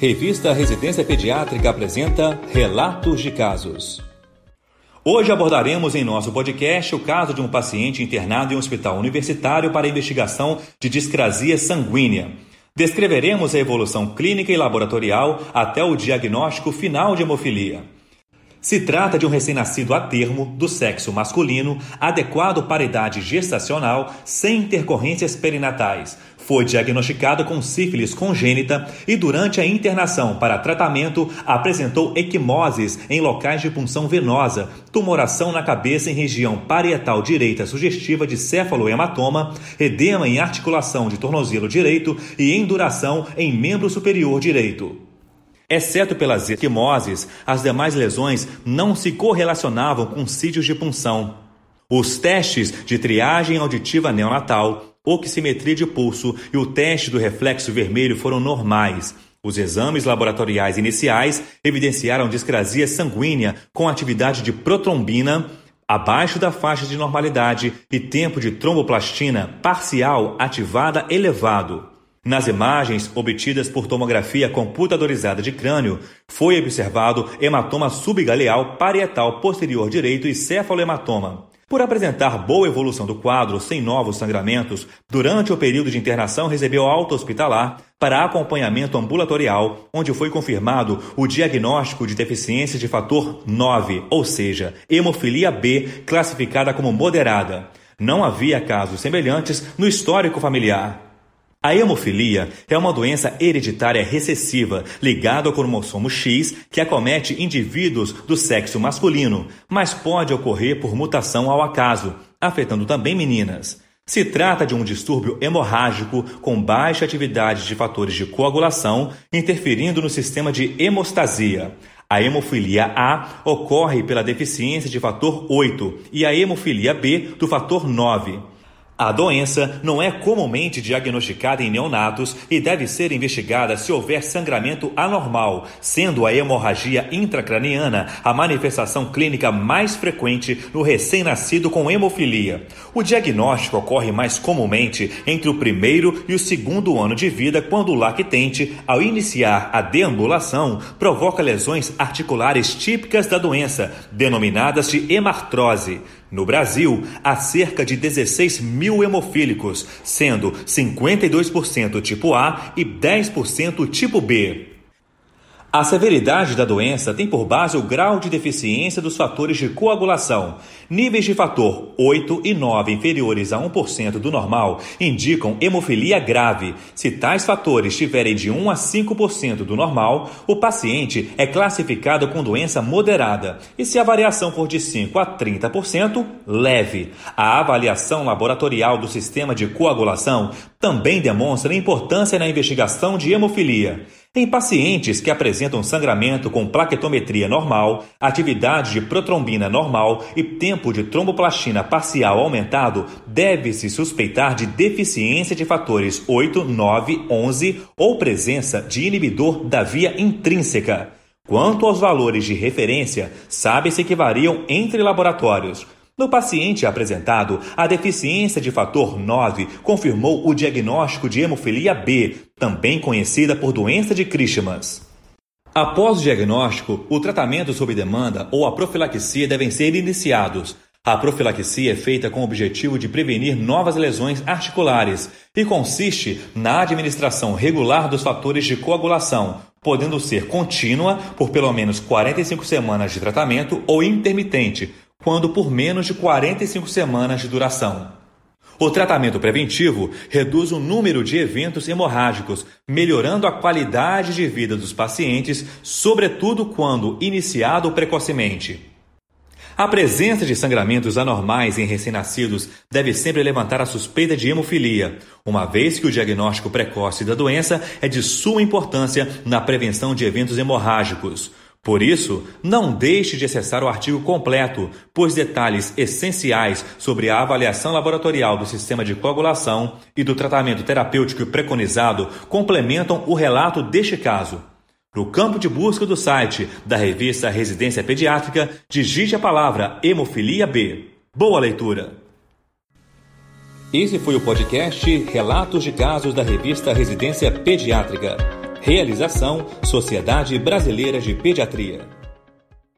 Revista Residência Pediátrica apresenta Relatos de Casos. Hoje abordaremos em nosso podcast o caso de um paciente internado em um hospital universitário para investigação de discrasia sanguínea. Descreveremos a evolução clínica e laboratorial até o diagnóstico final de hemofilia. Se trata de um recém-nascido a termo, do sexo masculino, adequado para idade gestacional, sem intercorrências perinatais. Foi diagnosticado com sífilis congênita e, durante a internação para tratamento, apresentou equimoses em locais de punção venosa, tumoração na cabeça em região parietal direita sugestiva de céfalohematoma, edema em articulação de tornozelo direito e enduração em membro superior direito. Exceto pelas equimoses, as demais lesões não se correlacionavam com sítios de punção. Os testes de triagem auditiva neonatal, oximetria de pulso e o teste do reflexo vermelho foram normais. Os exames laboratoriais iniciais evidenciaram discrasia sanguínea com atividade de protrombina abaixo da faixa de normalidade e tempo de tromboplastina parcial ativada elevado. Nas imagens obtidas por tomografia computadorizada de crânio, foi observado hematoma subgaleal parietal posterior direito e cefalohematoma. Por apresentar boa evolução do quadro sem novos sangramentos, durante o período de internação recebeu alta hospitalar para acompanhamento ambulatorial, onde foi confirmado o diagnóstico de deficiência de fator 9, ou seja, hemofilia B, classificada como moderada. Não havia casos semelhantes no histórico familiar. A hemofilia é uma doença hereditária recessiva ligada ao cromossomo X que acomete indivíduos do sexo masculino, mas pode ocorrer por mutação ao acaso, afetando também meninas. Se trata de um distúrbio hemorrágico com baixa atividade de fatores de coagulação, interferindo no sistema de hemostasia. A hemofilia A ocorre pela deficiência de fator 8 e a hemofilia B do fator 9. A doença não é comumente diagnosticada em neonatos e deve ser investigada se houver sangramento anormal, sendo a hemorragia intracraniana a manifestação clínica mais frequente no recém-nascido com hemofilia. O diagnóstico ocorre mais comumente entre o primeiro e o segundo ano de vida, quando o lactente, ao iniciar a deambulação, provoca lesões articulares típicas da doença, denominadas de hemartrose. No Brasil, há cerca de 16 mil hemofílicos, sendo 52% tipo A e 10% tipo B. A severidade da doença tem por base o grau de deficiência dos fatores de coagulação. Níveis de fator 8 e 9 inferiores a 1% do normal indicam hemofilia grave. Se tais fatores estiverem de 1 a 5% do normal, o paciente é classificado com doença moderada. E se a variação for de 5 a 30%, leve. A avaliação laboratorial do sistema de coagulação também demonstra importância na investigação de hemofilia. Em pacientes que apresentam sangramento com plaquetometria normal, atividade de protrombina normal e tempo de tromboplastina parcial aumentado, deve-se suspeitar de deficiência de fatores 8, 9, 11 ou presença de inibidor da via intrínseca. Quanto aos valores de referência, sabe-se que variam entre laboratórios. No paciente apresentado, a deficiência de fator 9 confirmou o diagnóstico de hemofilia B, também conhecida por doença de Christmas. Após o diagnóstico, o tratamento sob demanda ou a profilaxia devem ser iniciados. A profilaxia é feita com o objetivo de prevenir novas lesões articulares e consiste na administração regular dos fatores de coagulação, podendo ser contínua por pelo menos 45 semanas de tratamento ou intermitente, quando por menos de 45 semanas de duração. O tratamento preventivo reduz o número de eventos hemorrágicos, melhorando a qualidade de vida dos pacientes, sobretudo quando iniciado precocemente. A presença de sangramentos anormais em recém-nascidos deve sempre levantar a suspeita de hemofilia, uma vez que o diagnóstico precoce da doença é de suma importância na prevenção de eventos hemorrágicos. Por isso, não deixe de acessar o artigo completo, pois detalhes essenciais sobre a avaliação laboratorial do sistema de coagulação e do tratamento terapêutico preconizado complementam o relato deste caso. No campo de busca do site da revista Residência Pediátrica, digite a palavra Hemofilia B. Boa leitura! Esse foi o podcast Relatos de Casos da revista Residência Pediátrica. Realização Sociedade Brasileira de Pediatria.